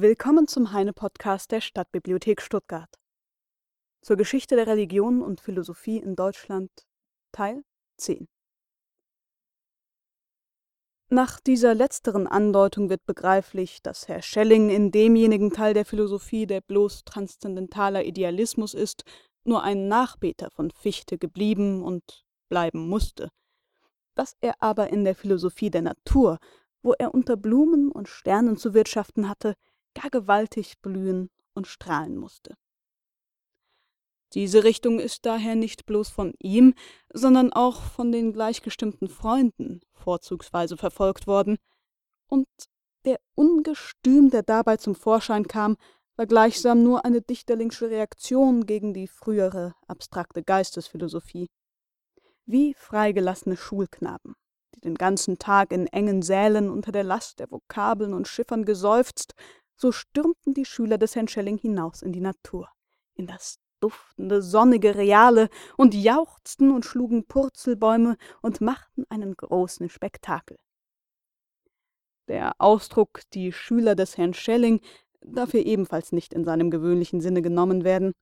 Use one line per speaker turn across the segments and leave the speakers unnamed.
Willkommen zum Heine-Podcast der Stadtbibliothek Stuttgart. Zur Geschichte der Religion und Philosophie in Deutschland Teil 10. Nach dieser letzteren Andeutung wird begreiflich, dass Herr Schelling in demjenigen Teil der Philosophie, der bloß transzendentaler Idealismus ist, nur ein Nachbeter von Fichte geblieben und bleiben musste. Dass er aber in der Philosophie der Natur, wo er unter Blumen und Sternen zu wirtschaften hatte, gar gewaltig blühen und strahlen musste. Diese Richtung ist daher nicht bloß von ihm, sondern auch von den gleichgestimmten Freunden vorzugsweise verfolgt worden, und der Ungestüm, der dabei zum Vorschein kam, war gleichsam nur eine dichterlingsche Reaktion gegen die frühere abstrakte Geistesphilosophie. Wie freigelassene Schulknaben, die den ganzen Tag in engen Sälen unter der Last der Vokabeln und Chiffern geseufzt so stürmten die Schüler des Herrn Schelling hinaus in die Natur, in das duftende, sonnige Reale und jauchzten und schlugen Purzelbäume und machten einen großen Spektakel. Der Ausdruck die Schüler des Herrn Schelling darf hier ebenfalls nicht in seinem gewöhnlichen Sinne genommen werden.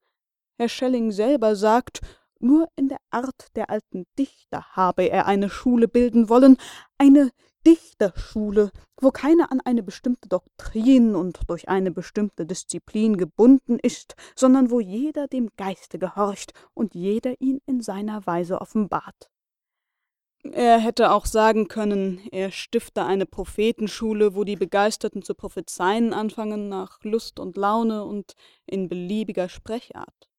Herr Schelling selber sagt, nur in der Art der alten Dichter habe er eine Schule bilden wollen, eine Dichterschule, wo keiner an eine bestimmte Doktrin und durch eine bestimmte Disziplin gebunden ist, sondern wo jeder dem Geiste gehorcht und jeder ihn in seiner Weise offenbart. Er hätte auch sagen können, er stifte eine Prophetenschule, wo die Begeisterten zu prophezeien anfangen nach Lust und Laune und in beliebiger Sprechart.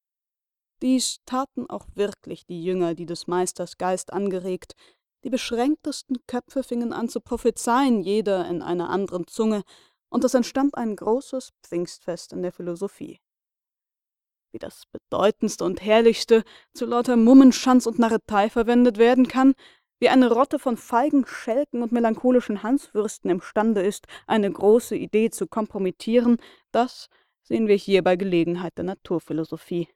Dies taten auch wirklich die Jünger, die des Meisters Geist angeregt, die beschränktesten Köpfe fingen an zu prophezeien, jeder in einer anderen Zunge, und es entstand ein großes Pfingstfest in der Philosophie. Wie das bedeutendste und herrlichste zu lauter Mummenschanz und Narretei verwendet werden kann, wie eine Rotte von feigen Schelken und melancholischen Hanswürsten imstande ist, eine große Idee zu kompromittieren, das sehen wir hier bei Gelegenheit der Naturphilosophie.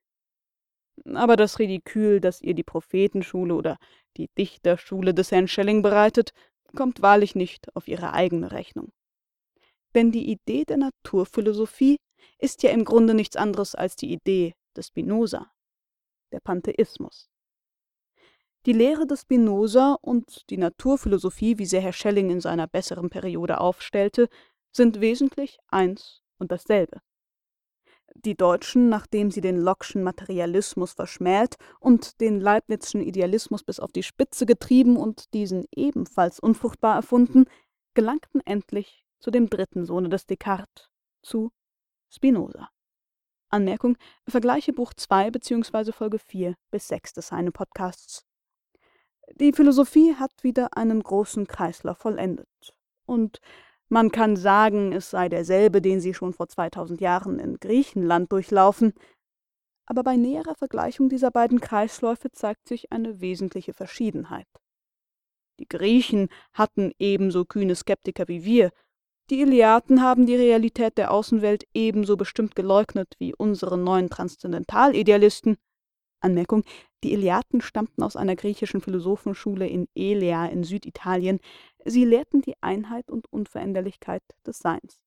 Aber das Ridikül, das ihr die Prophetenschule oder die Dichterschule des Herrn Schelling bereitet, kommt wahrlich nicht auf ihre eigene Rechnung. Denn die Idee der Naturphilosophie ist ja im Grunde nichts anderes als die Idee des Spinoza, der Pantheismus. Die Lehre des Spinoza und die Naturphilosophie, wie sie Herr Schelling in seiner besseren Periode aufstellte, sind wesentlich eins und dasselbe die Deutschen, nachdem sie den Locke'schen Materialismus verschmäht und den Leibnizschen Idealismus bis auf die Spitze getrieben und diesen ebenfalls unfruchtbar erfunden, gelangten endlich zu dem dritten Sohne des Descartes, zu Spinoza. Anmerkung: Vergleiche Buch 2 bzw. Folge 4 bis 6 des Heine-Podcasts. Die Philosophie hat wieder einen großen Kreislauf vollendet. Und man kann sagen, es sei derselbe, den sie schon vor 2000 Jahren in Griechenland durchlaufen, aber bei näherer Vergleichung dieser beiden Kreisläufe zeigt sich eine wesentliche Verschiedenheit. Die Griechen hatten ebenso kühne Skeptiker wie wir, die Iliaten haben die Realität der Außenwelt ebenso bestimmt geleugnet wie unsere neuen Transzendentalidealisten. Anmerkung: Die Iliaten stammten aus einer griechischen Philosophenschule in Elea in Süditalien, Sie lehrten die Einheit und Unveränderlichkeit des Seins.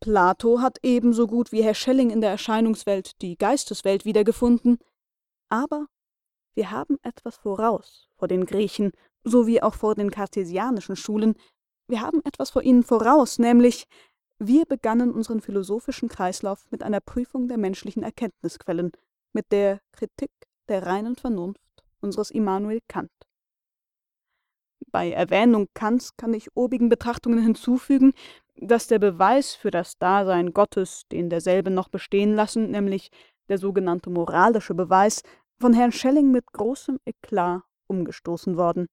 Plato hat ebenso gut wie Herr Schelling in der Erscheinungswelt die Geisteswelt wiedergefunden, aber wir haben etwas voraus vor den Griechen sowie auch vor den kartesianischen Schulen, wir haben etwas vor ihnen voraus, nämlich wir begannen unseren philosophischen Kreislauf mit einer Prüfung der menschlichen Erkenntnisquellen, mit der Kritik der reinen Vernunft unseres Immanuel Kant. Bei Erwähnung Kants kann ich obigen Betrachtungen hinzufügen, dass der Beweis für das Dasein Gottes, den derselbe noch bestehen lassen, nämlich der sogenannte moralische Beweis, von Herrn Schelling mit großem Eklat umgestoßen worden.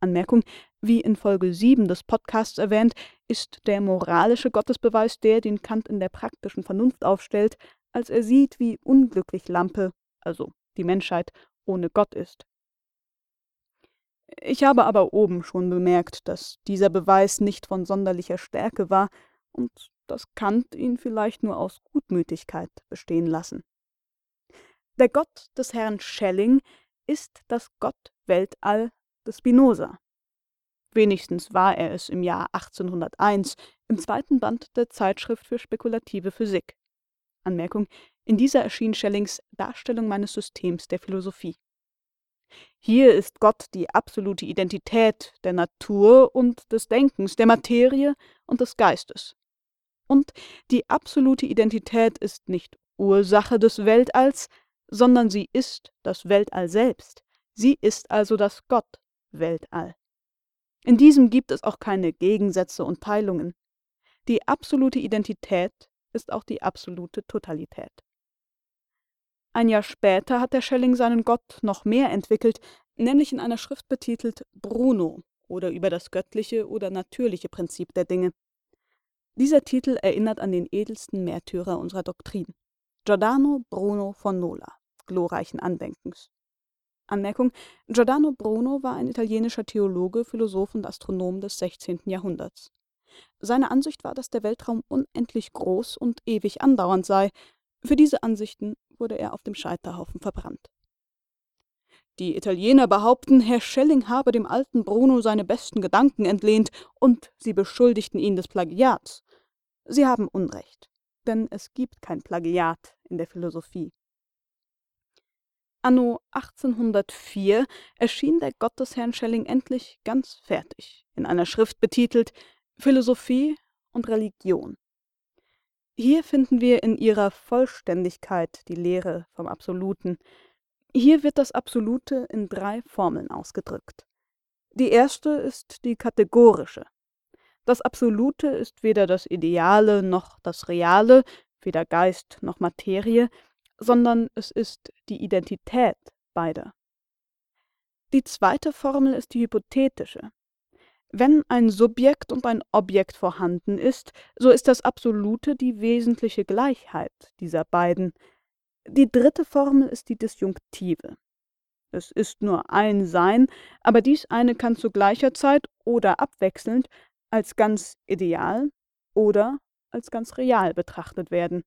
Anmerkung: Wie in Folge 7 des Podcasts erwähnt, ist der moralische Gottesbeweis der, den Kant in der praktischen Vernunft aufstellt, als er sieht, wie unglücklich Lampe, also die Menschheit, ohne Gott ist. Ich habe aber oben schon bemerkt, dass dieser Beweis nicht von sonderlicher Stärke war und dass Kant ihn vielleicht nur aus Gutmütigkeit bestehen lassen. Der Gott des Herrn Schelling ist das Gott-Weltall des Spinoza. Wenigstens war er es im Jahr 1801 im zweiten Band der Zeitschrift für spekulative Physik. Anmerkung: In dieser erschien Schellings Darstellung meines Systems der Philosophie. Hier ist Gott die absolute Identität der Natur und des Denkens, der Materie und des Geistes. Und die absolute Identität ist nicht Ursache des Weltalls, sondern sie ist das Weltall selbst. Sie ist also das Gott-Weltall. In diesem gibt es auch keine Gegensätze und Teilungen. Die absolute Identität ist auch die absolute Totalität. Ein Jahr später hat der Schelling seinen Gott noch mehr entwickelt, nämlich in einer Schrift betitelt Bruno oder über das göttliche oder natürliche Prinzip der Dinge. Dieser Titel erinnert an den edelsten Märtyrer unserer Doktrin, Giordano Bruno von Nola, glorreichen Andenkens. Anmerkung: Giordano Bruno war ein italienischer Theologe, Philosoph und Astronom des 16. Jahrhunderts. Seine Ansicht war, dass der Weltraum unendlich groß und ewig andauernd sei. Für diese Ansichten wurde er auf dem Scheiterhaufen verbrannt. Die Italiener behaupten, Herr Schelling habe dem alten Bruno seine besten Gedanken entlehnt, und sie beschuldigten ihn des Plagiats. Sie haben Unrecht, denn es gibt kein Plagiat in der Philosophie. Anno 1804 erschien der Gott des Herrn Schelling endlich ganz fertig, in einer Schrift betitelt Philosophie und Religion. Hier finden wir in ihrer Vollständigkeit die Lehre vom Absoluten. Hier wird das Absolute in drei Formeln ausgedrückt. Die erste ist die kategorische. Das Absolute ist weder das Ideale noch das Reale, weder Geist noch Materie, sondern es ist die Identität beider. Die zweite Formel ist die hypothetische. Wenn ein Subjekt und ein Objekt vorhanden ist, so ist das Absolute die wesentliche Gleichheit dieser beiden. Die dritte Formel ist die Disjunktive. Es ist nur ein Sein, aber dies eine kann zu gleicher Zeit oder abwechselnd als ganz ideal oder als ganz real betrachtet werden.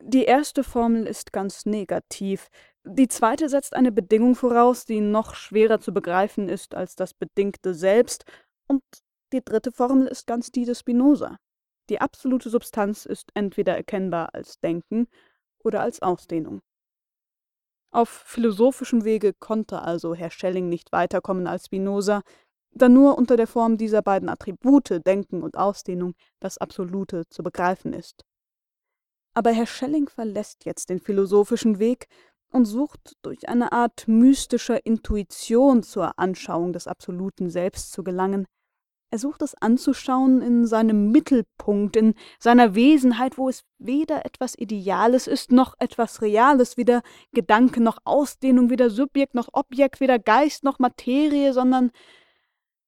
Die erste Formel ist ganz negativ, die zweite setzt eine Bedingung voraus, die noch schwerer zu begreifen ist als das Bedingte selbst, und die dritte Formel ist ganz die des Spinoza. Die absolute Substanz ist entweder erkennbar als Denken oder als Ausdehnung. Auf philosophischem Wege konnte also Herr Schelling nicht weiterkommen als Spinoza, da nur unter der Form dieser beiden Attribute Denken und Ausdehnung das Absolute zu begreifen ist. Aber Herr Schelling verlässt jetzt den philosophischen Weg und sucht durch eine Art mystischer Intuition zur Anschauung des absoluten Selbst zu gelangen. Er sucht es anzuschauen in seinem Mittelpunkt, in seiner Wesenheit, wo es weder etwas Ideales ist, noch etwas Reales, weder Gedanke noch Ausdehnung, weder Subjekt noch Objekt, weder Geist noch Materie, sondern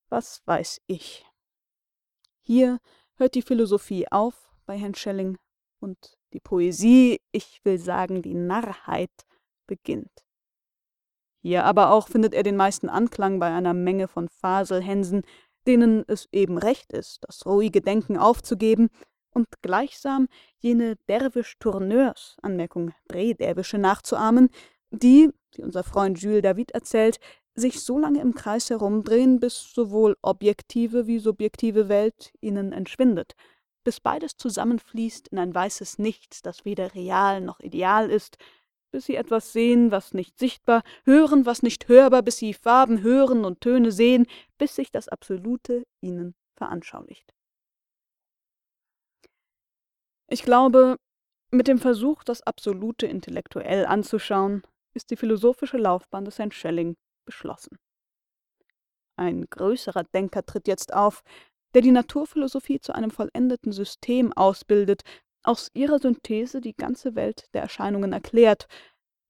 was weiß ich. Hier hört die Philosophie auf bei Herrn Schelling und die Poesie, ich will sagen die Narrheit, beginnt. Hier aber auch findet er den meisten Anklang bei einer Menge von Faselhänsen, denen es eben recht ist, das ruhige Denken aufzugeben und gleichsam jene Derwisch-Tourneurs, Anmerkung Drehderwische, nachzuahmen, die, wie unser Freund Jules David erzählt, sich so lange im Kreis herumdrehen, bis sowohl objektive wie subjektive Welt ihnen entschwindet, bis beides zusammenfließt in ein weißes Nichts, das weder real noch ideal ist, bis sie etwas sehen, was nicht sichtbar, hören, was nicht hörbar, bis sie Farben hören und Töne sehen, bis sich das Absolute ihnen veranschaulicht. Ich glaube, mit dem Versuch, das Absolute intellektuell anzuschauen, ist die philosophische Laufbahn des Herrn Schelling beschlossen. Ein größerer Denker tritt jetzt auf, der die Naturphilosophie zu einem vollendeten System ausbildet, aus ihrer Synthese die ganze Welt der Erscheinungen erklärt,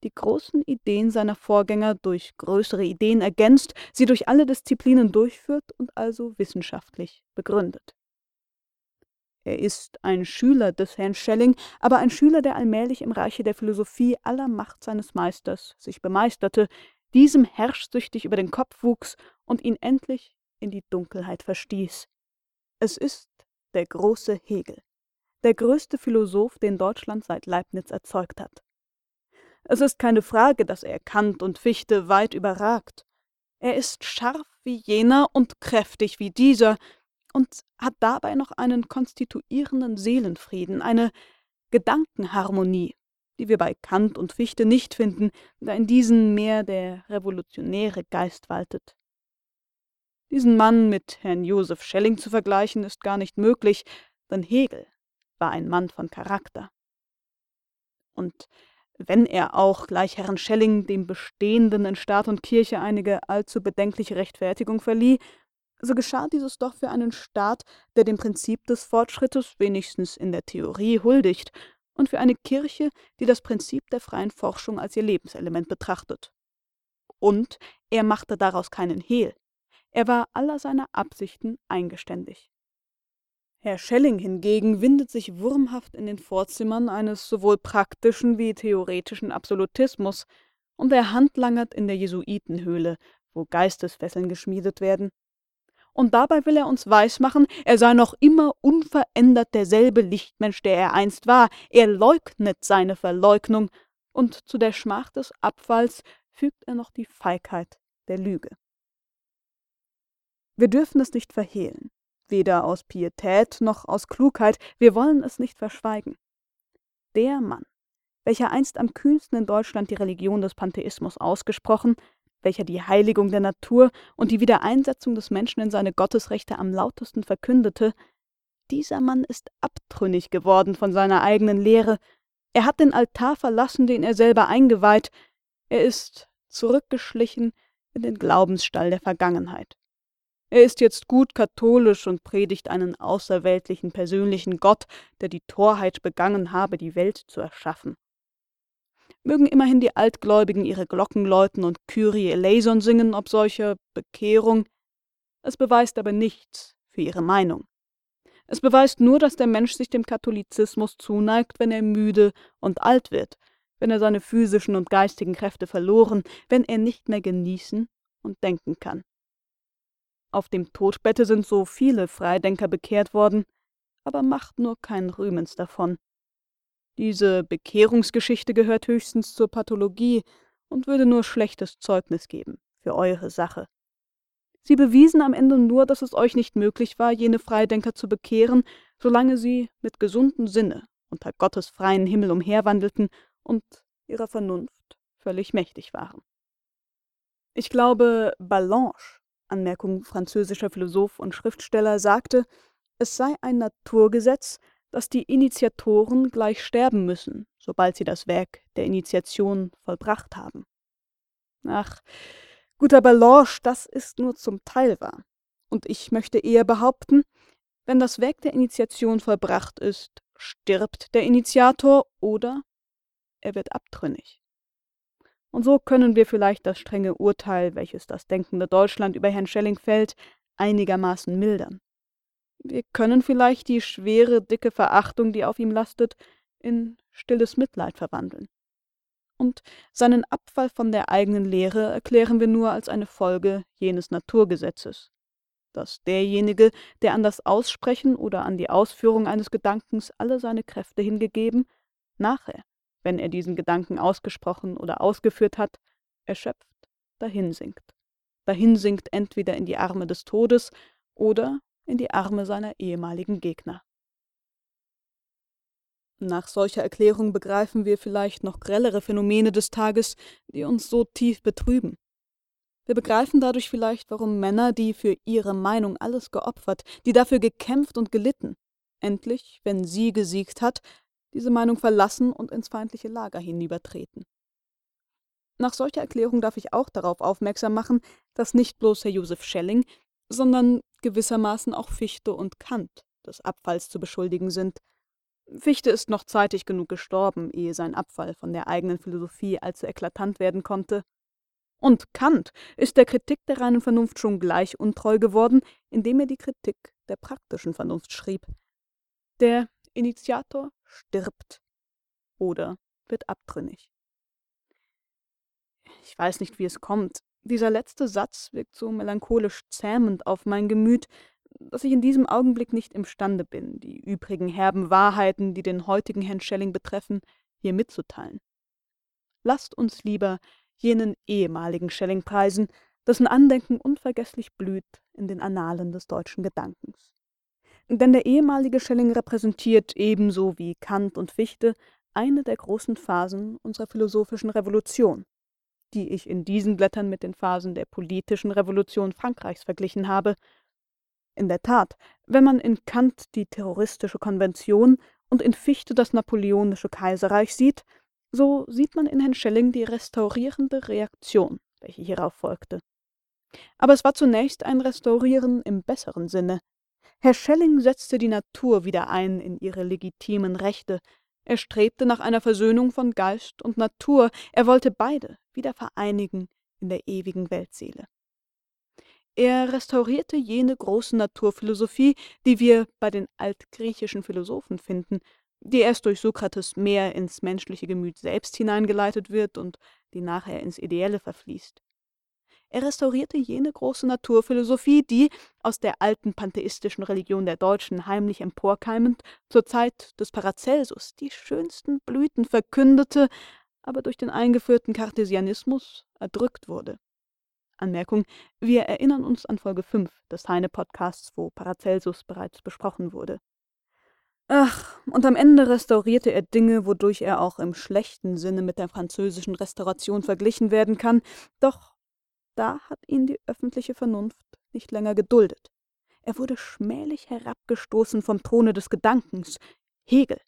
die großen Ideen seiner Vorgänger durch größere Ideen ergänzt, sie durch alle Disziplinen durchführt und also wissenschaftlich begründet. Er ist ein Schüler des Herrn Schelling, aber ein Schüler, der allmählich im Reiche der Philosophie aller Macht seines Meisters sich bemeisterte, diesem herrschsüchtig über den Kopf wuchs und ihn endlich in die Dunkelheit verstieß. Es ist der große Hegel der größte Philosoph, den Deutschland seit Leibniz erzeugt hat. Es ist keine Frage, dass er Kant und Fichte weit überragt. Er ist scharf wie jener und kräftig wie dieser und hat dabei noch einen konstituierenden Seelenfrieden, eine Gedankenharmonie, die wir bei Kant und Fichte nicht finden, da in diesen mehr der revolutionäre Geist waltet. Diesen Mann mit Herrn Joseph Schelling zu vergleichen, ist gar nicht möglich, denn Hegel war ein Mann von Charakter. Und wenn er auch gleich Herrn Schelling dem Bestehenden in Staat und Kirche einige allzu bedenkliche Rechtfertigung verlieh, so geschah dieses doch für einen Staat, der dem Prinzip des Fortschrittes wenigstens in der Theorie huldigt, und für eine Kirche, die das Prinzip der freien Forschung als ihr Lebenselement betrachtet. Und er machte daraus keinen Hehl. Er war aller seiner Absichten eingeständig. Herr Schelling hingegen windet sich wurmhaft in den Vorzimmern eines sowohl praktischen wie theoretischen Absolutismus, und er handlangert in der Jesuitenhöhle, wo Geistesfesseln geschmiedet werden. Und dabei will er uns weismachen, er sei noch immer unverändert derselbe Lichtmensch, der er einst war. Er leugnet seine Verleugnung, und zu der Schmach des Abfalls fügt er noch die Feigheit der Lüge. Wir dürfen es nicht verhehlen weder aus Pietät noch aus Klugheit, wir wollen es nicht verschweigen. Der Mann, welcher einst am kühnsten in Deutschland die Religion des Pantheismus ausgesprochen, welcher die Heiligung der Natur und die Wiedereinsetzung des Menschen in seine Gottesrechte am lautesten verkündete, dieser Mann ist abtrünnig geworden von seiner eigenen Lehre, er hat den Altar verlassen, den er selber eingeweiht, er ist zurückgeschlichen in den Glaubensstall der Vergangenheit. Er ist jetzt gut katholisch und predigt einen außerweltlichen persönlichen Gott, der die Torheit begangen habe, die Welt zu erschaffen. Mögen immerhin die Altgläubigen ihre Glocken läuten und Kyrie eleison singen ob solcher Bekehrung. Es beweist aber nichts für ihre Meinung. Es beweist nur, dass der Mensch sich dem Katholizismus zuneigt, wenn er müde und alt wird, wenn er seine physischen und geistigen Kräfte verloren, wenn er nicht mehr genießen und denken kann. Auf dem Todbette sind so viele Freidenker bekehrt worden, aber macht nur kein Rühmens davon. Diese Bekehrungsgeschichte gehört höchstens zur Pathologie und würde nur schlechtes Zeugnis geben für eure Sache. Sie bewiesen am Ende nur, dass es euch nicht möglich war, jene Freidenker zu bekehren, solange sie mit gesundem Sinne unter Gottes freien Himmel umherwandelten und ihrer Vernunft völlig mächtig waren. Ich glaube, Ballanche Anmerkung französischer Philosoph und Schriftsteller, sagte, es sei ein Naturgesetz, dass die Initiatoren gleich sterben müssen, sobald sie das Werk der Initiation vollbracht haben. Ach, guter Ballanche, das ist nur zum Teil wahr. Und ich möchte eher behaupten, wenn das Werk der Initiation vollbracht ist, stirbt der Initiator oder er wird abtrünnig. Und so können wir vielleicht das strenge Urteil, welches das denkende Deutschland über Herrn Schelling fällt, einigermaßen mildern. Wir können vielleicht die schwere, dicke Verachtung, die auf ihm lastet, in stilles Mitleid verwandeln. Und seinen Abfall von der eigenen Lehre erklären wir nur als eine Folge jenes Naturgesetzes, dass derjenige, der an das Aussprechen oder an die Ausführung eines Gedankens alle seine Kräfte hingegeben, nachher wenn er diesen Gedanken ausgesprochen oder ausgeführt hat, erschöpft dahinsinkt. Dahinsinkt entweder in die Arme des Todes oder in die Arme seiner ehemaligen Gegner. Nach solcher Erklärung begreifen wir vielleicht noch grellere Phänomene des Tages, die uns so tief betrüben. Wir begreifen dadurch vielleicht, warum Männer, die für ihre Meinung alles geopfert, die dafür gekämpft und gelitten, endlich, wenn sie gesiegt hat, diese Meinung verlassen und ins feindliche Lager hinübertreten. Nach solcher Erklärung darf ich auch darauf aufmerksam machen, dass nicht bloß Herr Josef Schelling, sondern gewissermaßen auch Fichte und Kant des Abfalls zu beschuldigen sind. Fichte ist noch zeitig genug gestorben, ehe sein Abfall von der eigenen Philosophie allzu eklatant werden konnte. Und Kant ist der Kritik der reinen Vernunft schon gleich untreu geworden, indem er die Kritik der praktischen Vernunft schrieb. Der Initiator stirbt oder wird abtrünnig. Ich weiß nicht, wie es kommt. Dieser letzte Satz wirkt so melancholisch zähmend auf mein Gemüt, dass ich in diesem Augenblick nicht imstande bin, die übrigen herben Wahrheiten, die den heutigen Herrn Schelling betreffen, hier mitzuteilen. Lasst uns lieber jenen ehemaligen Schelling preisen, dessen Andenken unvergesslich blüht in den Annalen des deutschen Gedankens. Denn der ehemalige Schelling repräsentiert ebenso wie Kant und Fichte eine der großen Phasen unserer philosophischen Revolution, die ich in diesen Blättern mit den Phasen der politischen Revolution Frankreichs verglichen habe. In der Tat, wenn man in Kant die terroristische Konvention und in Fichte das napoleonische Kaiserreich sieht, so sieht man in Herrn Schelling die restaurierende Reaktion, welche hierauf folgte. Aber es war zunächst ein Restaurieren im besseren Sinne. Herr Schelling setzte die Natur wieder ein in ihre legitimen Rechte, er strebte nach einer Versöhnung von Geist und Natur, er wollte beide wieder vereinigen in der ewigen Weltseele. Er restaurierte jene große Naturphilosophie, die wir bei den altgriechischen Philosophen finden, die erst durch Sokrates mehr ins menschliche Gemüt selbst hineingeleitet wird und die nachher ins Ideelle verfließt. Er restaurierte jene große Naturphilosophie, die, aus der alten pantheistischen Religion der Deutschen heimlich emporkeimend, zur Zeit des Paracelsus die schönsten Blüten verkündete, aber durch den eingeführten Kartesianismus erdrückt wurde. Anmerkung: Wir erinnern uns an Folge 5 des Heine-Podcasts, wo Paracelsus bereits besprochen wurde. Ach, und am Ende restaurierte er Dinge, wodurch er auch im schlechten Sinne mit der französischen Restauration verglichen werden kann, doch da hat ihn die öffentliche Vernunft nicht länger geduldet. Er wurde schmählich herabgestoßen vom Throne des Gedankens. Hegel,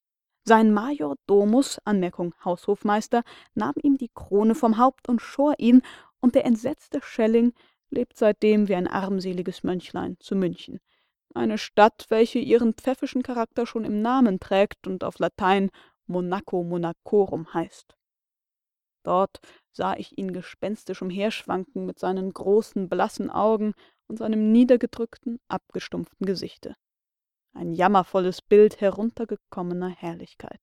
sein Major Domus, Anmerkung Haushofmeister, nahm ihm die Krone vom Haupt und schor ihn, und der entsetzte Schelling lebt seitdem wie ein armseliges Mönchlein zu München. Eine Stadt, welche ihren pfäffischen Charakter schon im Namen trägt und auf Latein Monaco Monacorum heißt. Dort sah ich ihn gespenstisch umherschwanken mit seinen großen, blassen Augen und seinem niedergedrückten, abgestumpften Gesichte. Ein jammervolles Bild heruntergekommener Herrlichkeit.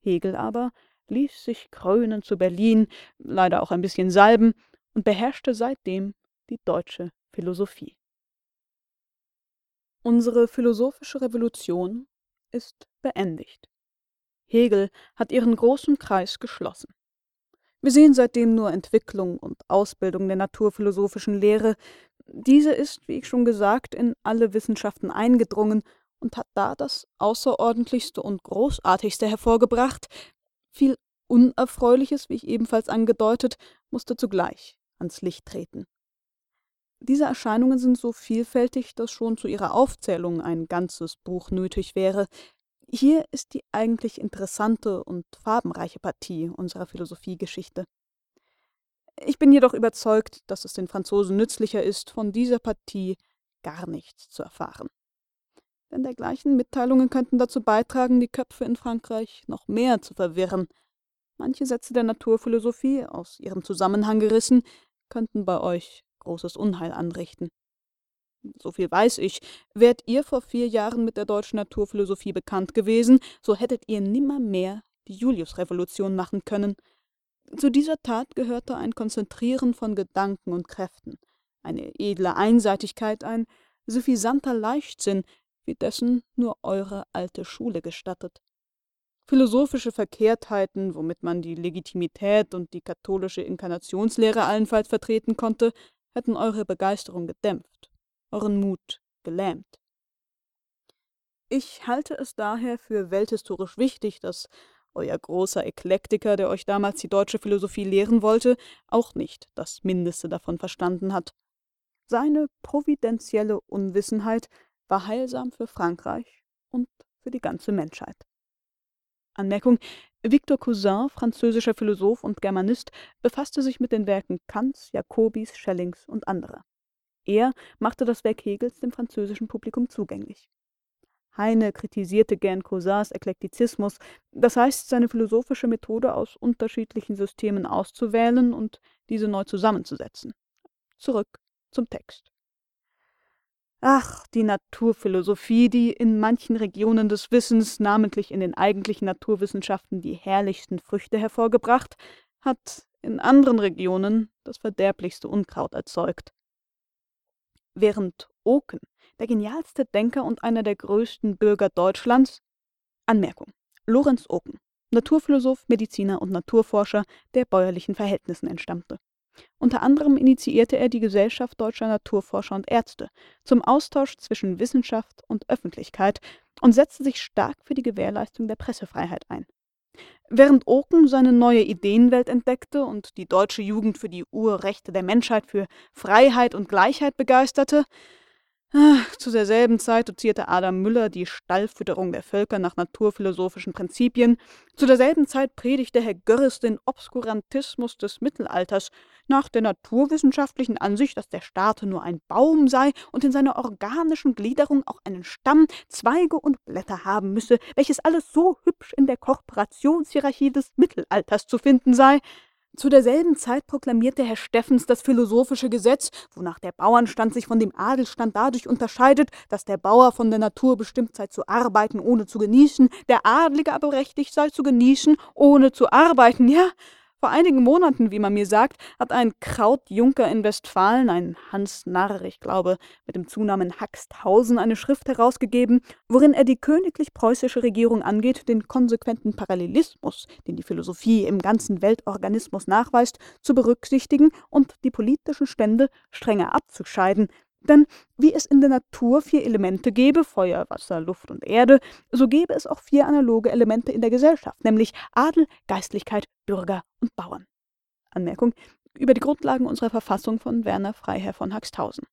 Hegel aber ließ sich krönen zu Berlin, leider auch ein bisschen salben, und beherrschte seitdem die deutsche Philosophie. Unsere philosophische Revolution ist beendigt. Hegel hat ihren großen Kreis geschlossen. Wir sehen seitdem nur Entwicklung und Ausbildung der naturphilosophischen Lehre. Diese ist, wie ich schon gesagt, in alle Wissenschaften eingedrungen und hat da das Außerordentlichste und Großartigste hervorgebracht. Viel Unerfreuliches, wie ich ebenfalls angedeutet, musste zugleich ans Licht treten. Diese Erscheinungen sind so vielfältig, dass schon zu ihrer Aufzählung ein ganzes Buch nötig wäre. Hier ist die eigentlich interessante und farbenreiche Partie unserer Philosophiegeschichte. Ich bin jedoch überzeugt, dass es den Franzosen nützlicher ist, von dieser Partie gar nichts zu erfahren. Denn dergleichen Mitteilungen könnten dazu beitragen, die Köpfe in Frankreich noch mehr zu verwirren. Manche Sätze der Naturphilosophie, aus ihrem Zusammenhang gerissen, könnten bei euch großes Unheil anrichten. So viel weiß ich. Wärt ihr vor vier Jahren mit der deutschen Naturphilosophie bekannt gewesen, so hättet ihr nimmermehr die Juliusrevolution machen können. Zu dieser Tat gehörte ein Konzentrieren von Gedanken und Kräften, eine edle Einseitigkeit, ein suffisanter Leichtsinn, wie dessen nur eure alte Schule gestattet. Philosophische Verkehrtheiten, womit man die Legitimität und die katholische Inkarnationslehre allenfalls vertreten konnte, hätten eure Begeisterung gedämpft euren Mut gelähmt. Ich halte es daher für welthistorisch wichtig, dass euer großer Eklektiker, der euch damals die deutsche Philosophie lehren wollte, auch nicht das Mindeste davon verstanden hat. Seine providentielle Unwissenheit war heilsam für Frankreich und für die ganze Menschheit. Anmerkung: Victor Cousin, französischer Philosoph und Germanist, befasste sich mit den Werken Kants, Jacobis, Schellings und anderer. Er machte das Werk Hegels dem französischen Publikum zugänglich. Heine kritisierte gern Cousins Eklektizismus, das heißt seine philosophische Methode aus unterschiedlichen Systemen auszuwählen und diese neu zusammenzusetzen. Zurück zum Text. Ach, die Naturphilosophie, die in manchen Regionen des Wissens, namentlich in den eigentlichen Naturwissenschaften, die herrlichsten Früchte hervorgebracht, hat in anderen Regionen das verderblichste Unkraut erzeugt. Während Oken, der genialste Denker und einer der größten Bürger Deutschlands? Anmerkung: Lorenz Oken, Naturphilosoph, Mediziner und Naturforscher, der bäuerlichen Verhältnissen entstammte. Unter anderem initiierte er die Gesellschaft Deutscher Naturforscher und Ärzte zum Austausch zwischen Wissenschaft und Öffentlichkeit und setzte sich stark für die Gewährleistung der Pressefreiheit ein. Während Oken seine neue Ideenwelt entdeckte und die deutsche Jugend für die Urrechte der Menschheit, für Freiheit und Gleichheit begeisterte, zu derselben Zeit dozierte Adam Müller die Stallfütterung der Völker nach naturphilosophischen Prinzipien. Zu derselben Zeit predigte Herr Görres den Obskurantismus des Mittelalters nach der naturwissenschaftlichen Ansicht, dass der Staat nur ein Baum sei und in seiner organischen Gliederung auch einen Stamm, Zweige und Blätter haben müsse, welches alles so hübsch in der Korporationshierarchie des Mittelalters zu finden sei. Zu derselben Zeit proklamierte Herr Steffens das philosophische Gesetz, wonach der Bauernstand sich von dem Adelstand dadurch unterscheidet, dass der Bauer von der Natur bestimmt sei zu arbeiten, ohne zu genießen, der Adlige aber berechtigt sei zu genießen, ohne zu arbeiten. Ja, vor einigen Monaten, wie man mir sagt, hat ein Krautjunker in Westfalen, ein Hans Narr, ich glaube, mit dem Zunamen Haxthausen, eine Schrift herausgegeben, worin er die königlich-preußische Regierung angeht, den konsequenten Parallelismus, den die Philosophie im ganzen Weltorganismus nachweist, zu berücksichtigen und die politischen Stände strenger abzuscheiden, denn wie es in der Natur vier Elemente gäbe, Feuer, Wasser, Luft und Erde, so gäbe es auch vier analoge Elemente in der Gesellschaft, nämlich Adel, Geistlichkeit, Bürger und Bauern. Anmerkung über die Grundlagen unserer Verfassung von Werner Freiherr von Haxthausen.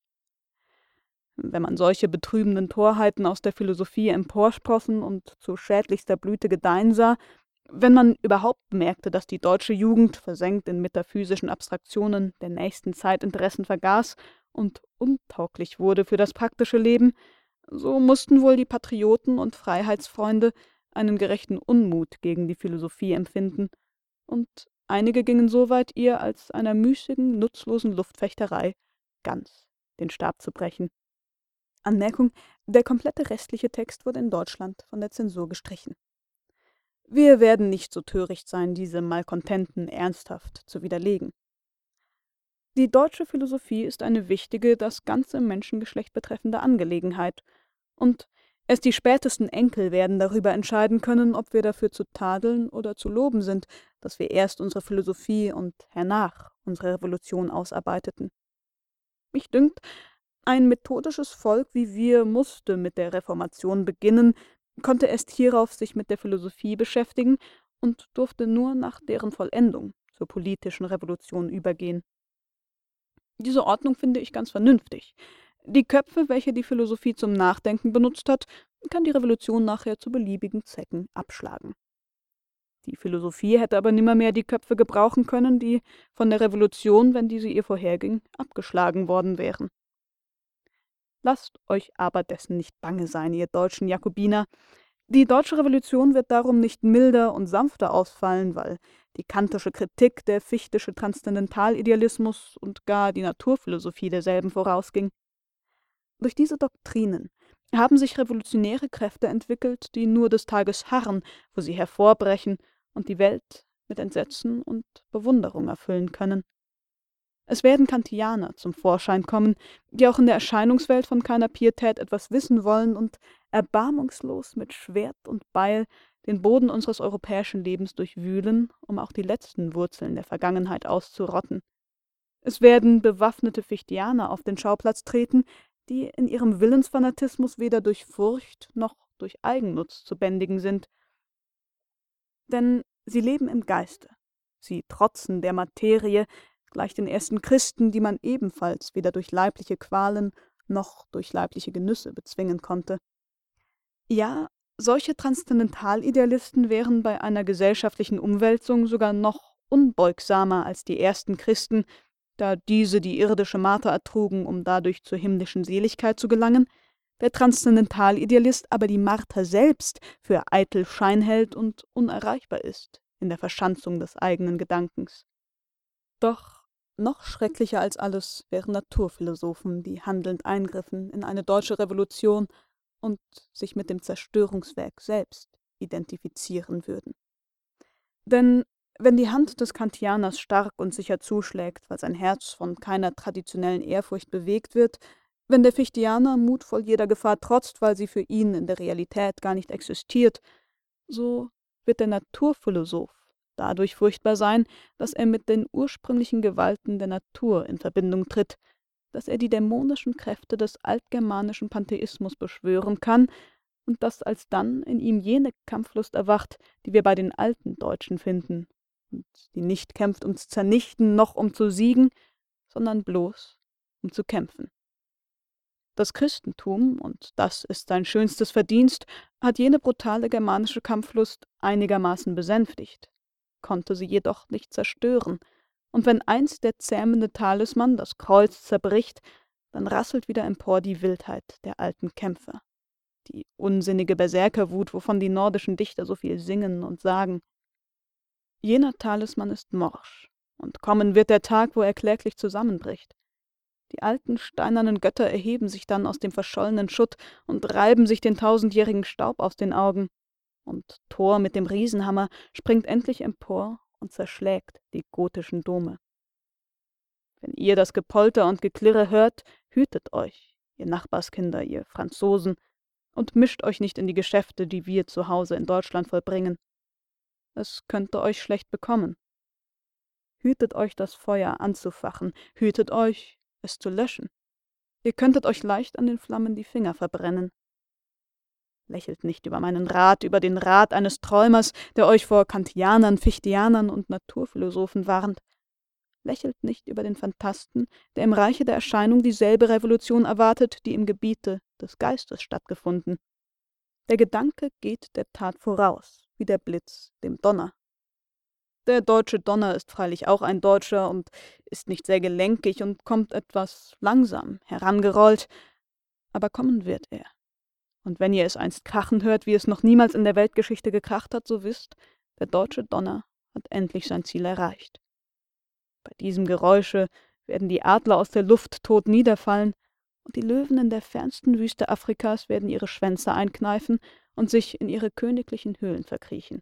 Wenn man solche betrübenden Torheiten aus der Philosophie emporsprossen und zu schädlichster Blüte gedeihen sah, wenn man überhaupt bemerkte, dass die deutsche Jugend, versenkt in metaphysischen Abstraktionen, der nächsten Zeitinteressen vergaß und untauglich wurde für das praktische Leben, so mussten wohl die Patrioten und Freiheitsfreunde einen gerechten Unmut gegen die Philosophie empfinden, und einige gingen so weit, ihr als einer müßigen, nutzlosen Luftfechterei ganz den Stab zu brechen. Anmerkung: Der komplette restliche Text wurde in Deutschland von der Zensur gestrichen. Wir werden nicht so töricht sein, diese Malkontenten ernsthaft zu widerlegen. Die deutsche Philosophie ist eine wichtige, das ganze Menschengeschlecht betreffende Angelegenheit, und erst die spätesten Enkel werden darüber entscheiden können, ob wir dafür zu tadeln oder zu loben sind, dass wir erst unsere Philosophie und hernach unsere Revolution ausarbeiteten. Mich dünkt, ein methodisches Volk wie wir musste mit der Reformation beginnen, konnte erst hierauf sich mit der Philosophie beschäftigen und durfte nur nach deren Vollendung zur politischen Revolution übergehen. Diese Ordnung finde ich ganz vernünftig. Die Köpfe, welche die Philosophie zum Nachdenken benutzt hat, kann die Revolution nachher zu beliebigen Zwecken abschlagen. Die Philosophie hätte aber nimmermehr die Köpfe gebrauchen können, die von der Revolution, wenn diese ihr vorherging, abgeschlagen worden wären. Lasst euch aber dessen nicht bange sein, ihr deutschen Jakobiner. Die deutsche Revolution wird darum nicht milder und sanfter ausfallen, weil die kantische Kritik, der fichtische Transzendentalidealismus und gar die Naturphilosophie derselben vorausging. Durch diese Doktrinen haben sich revolutionäre Kräfte entwickelt, die nur des Tages harren, wo sie hervorbrechen und die Welt mit Entsetzen und Bewunderung erfüllen können. Es werden Kantianer zum Vorschein kommen, die auch in der Erscheinungswelt von keiner Pietät etwas wissen wollen und erbarmungslos mit Schwert und Beil den Boden unseres europäischen Lebens durchwühlen, um auch die letzten Wurzeln der Vergangenheit auszurotten. Es werden bewaffnete Fichtianer auf den Schauplatz treten, die in ihrem Willensfanatismus weder durch Furcht noch durch Eigennutz zu bändigen sind. Denn sie leben im Geiste. Sie trotzen der Materie, gleich den ersten Christen, die man ebenfalls weder durch leibliche Qualen noch durch leibliche Genüsse bezwingen konnte. Ja, solche Transzendentalidealisten wären bei einer gesellschaftlichen Umwälzung sogar noch unbeugsamer als die ersten Christen, da diese die irdische Marter ertrugen, um dadurch zur himmlischen Seligkeit zu gelangen, der Transzendentalidealist aber die Marter selbst für eitel Schein hält und unerreichbar ist in der Verschanzung des eigenen Gedankens. Doch noch schrecklicher als alles wären Naturphilosophen, die handelnd eingriffen in eine deutsche Revolution und sich mit dem Zerstörungswerk selbst identifizieren würden. Denn wenn die Hand des Kantianers stark und sicher zuschlägt, weil sein Herz von keiner traditionellen Ehrfurcht bewegt wird, wenn der Fichtianer mutvoll jeder Gefahr trotzt, weil sie für ihn in der Realität gar nicht existiert, so wird der Naturphilosoph dadurch furchtbar sein, dass er mit den ursprünglichen Gewalten der Natur in Verbindung tritt, dass er die dämonischen Kräfte des altgermanischen Pantheismus beschwören kann und dass alsdann in ihm jene Kampflust erwacht, die wir bei den alten Deutschen finden, und die nicht kämpft, um zu zernichten, noch um zu siegen, sondern bloß um zu kämpfen. Das Christentum, und das ist sein schönstes Verdienst, hat jene brutale germanische Kampflust einigermaßen besänftigt, konnte sie jedoch nicht zerstören, und wenn einst der zähmende Talisman das Kreuz zerbricht, dann rasselt wieder empor die Wildheit der alten Kämpfer die unsinnige Berserkerwut, wovon die nordischen Dichter so viel singen und sagen. Jener Talisman ist morsch, und kommen wird der Tag, wo er kläglich zusammenbricht. Die alten steinernen Götter erheben sich dann aus dem verschollenen Schutt und reiben sich den tausendjährigen Staub aus den Augen, und Thor mit dem Riesenhammer springt endlich empor und zerschlägt die gotischen Dome. Wenn ihr das Gepolter und Geklirre hört, hütet euch, ihr Nachbarskinder, ihr Franzosen, und mischt euch nicht in die Geschäfte, die wir zu Hause in Deutschland vollbringen. Es könnte euch schlecht bekommen. Hütet euch das Feuer anzufachen, hütet euch, es zu löschen. Ihr könntet euch leicht an den Flammen die Finger verbrennen. Lächelt nicht über meinen Rat, über den Rat eines Träumers, der euch vor Kantianern, Fichtianern und Naturphilosophen warnt. Lächelt nicht über den Phantasten, der im Reiche der Erscheinung dieselbe Revolution erwartet, die im Gebiete des Geistes stattgefunden. Der Gedanke geht der Tat voraus, wie der Blitz dem Donner. Der deutsche Donner ist freilich auch ein Deutscher und ist nicht sehr gelenkig und kommt etwas langsam herangerollt, aber kommen wird er. Und wenn ihr es einst krachen hört, wie es noch niemals in der Weltgeschichte gekracht hat, so wisst, der deutsche Donner hat endlich sein Ziel erreicht. Bei diesem Geräusche werden die Adler aus der Luft tot niederfallen, und die Löwen in der fernsten Wüste Afrikas werden ihre Schwänze einkneifen und sich in ihre königlichen Höhlen verkriechen.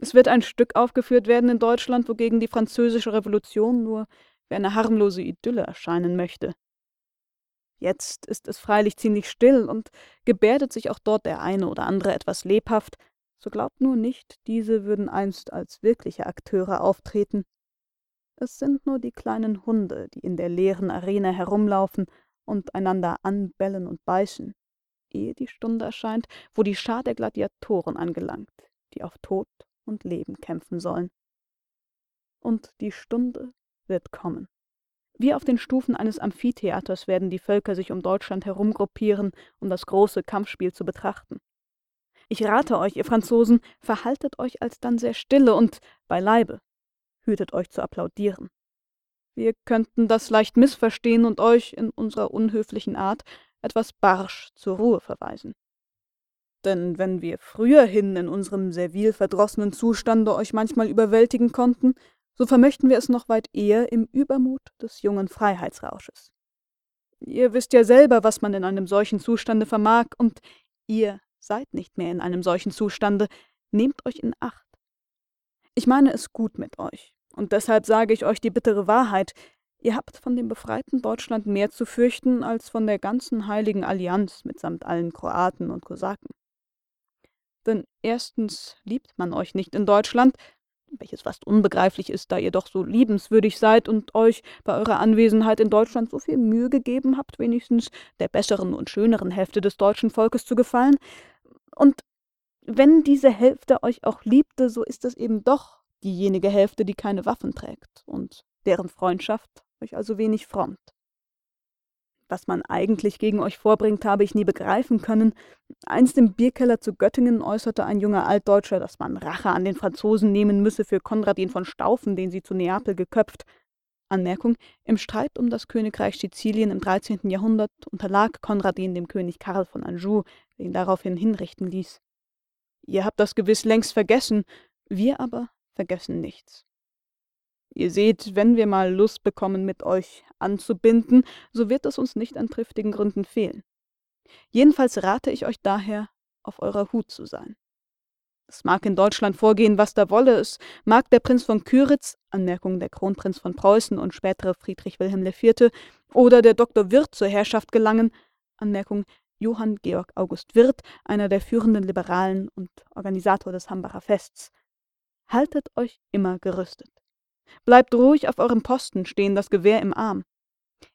Es wird ein Stück aufgeführt werden in Deutschland, wogegen die französische Revolution nur wie eine harmlose Idylle erscheinen möchte. Jetzt ist es freilich ziemlich still und gebärdet sich auch dort der eine oder andere etwas lebhaft, so glaubt nur nicht, diese würden einst als wirkliche Akteure auftreten. Es sind nur die kleinen Hunde, die in der leeren Arena herumlaufen und einander anbellen und beißen, ehe die Stunde erscheint, wo die Schar der Gladiatoren angelangt, die auf Tod und Leben kämpfen sollen. Und die Stunde wird kommen. Wie auf den Stufen eines Amphitheaters werden die Völker sich um Deutschland herumgruppieren, um das große Kampfspiel zu betrachten. Ich rate euch, ihr Franzosen, verhaltet euch alsdann sehr stille und beileibe, hütet euch zu applaudieren. Wir könnten das leicht missverstehen und euch in unserer unhöflichen Art etwas barsch zur Ruhe verweisen. Denn wenn wir früherhin in unserem servil verdrossenen Zustande euch manchmal überwältigen konnten, so vermöchten wir es noch weit eher im Übermut des jungen Freiheitsrausches. Ihr wisst ja selber, was man in einem solchen Zustande vermag, und ihr seid nicht mehr in einem solchen Zustande, nehmt euch in Acht. Ich meine es gut mit euch, und deshalb sage ich euch die bittere Wahrheit. Ihr habt von dem befreiten Deutschland mehr zu fürchten als von der ganzen heiligen Allianz mitsamt allen Kroaten und Kosaken. Denn erstens liebt man euch nicht in Deutschland, welches fast unbegreiflich ist, da ihr doch so liebenswürdig seid und euch bei eurer Anwesenheit in Deutschland so viel Mühe gegeben habt, wenigstens der besseren und schöneren Hälfte des deutschen Volkes zu gefallen. Und wenn diese Hälfte euch auch liebte, so ist es eben doch diejenige Hälfte, die keine Waffen trägt und deren Freundschaft euch also wenig frommt. Was man eigentlich gegen euch vorbringt, habe ich nie begreifen können. Einst im Bierkeller zu Göttingen äußerte ein junger Altdeutscher, dass man Rache an den Franzosen nehmen müsse für Konradin von Staufen, den sie zu Neapel geköpft. Anmerkung: Im Streit um das Königreich Sizilien im 13. Jahrhundert unterlag Konradin dem König Karl von Anjou, der ihn daraufhin hinrichten ließ. Ihr habt das gewiss längst vergessen, wir aber vergessen nichts. Ihr seht, wenn wir mal Lust bekommen, mit euch anzubinden, so wird es uns nicht an triftigen Gründen fehlen. Jedenfalls rate ich euch daher, auf eurer Hut zu sein. Es mag in Deutschland vorgehen, was da wolle, es mag der Prinz von Kyritz, Anmerkung der Kronprinz von Preußen und spätere Friedrich Wilhelm IV., oder der Dr. Wirth zur Herrschaft gelangen, Anmerkung Johann Georg August Wirth, einer der führenden Liberalen und Organisator des Hambacher Fests, haltet euch immer gerüstet. Bleibt ruhig auf eurem Posten stehen, das Gewehr im Arm.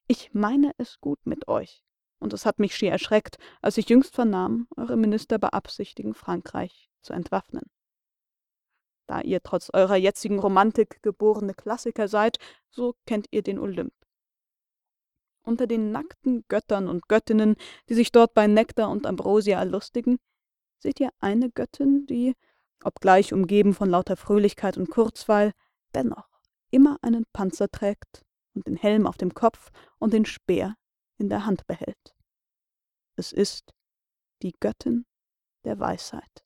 Ich meine es gut mit euch, und es hat mich schier erschreckt, als ich jüngst vernahm, eure Minister beabsichtigen, Frankreich zu entwaffnen. Da ihr trotz eurer jetzigen Romantik geborene Klassiker seid, so kennt ihr den Olymp. Unter den nackten Göttern und Göttinnen, die sich dort bei Nektar und Ambrosia erlustigen, seht ihr eine Göttin, die, obgleich umgeben von lauter Fröhlichkeit und Kurzweil, dennoch immer einen Panzer trägt und den Helm auf dem Kopf und den Speer in der Hand behält. Es ist die Göttin der Weisheit.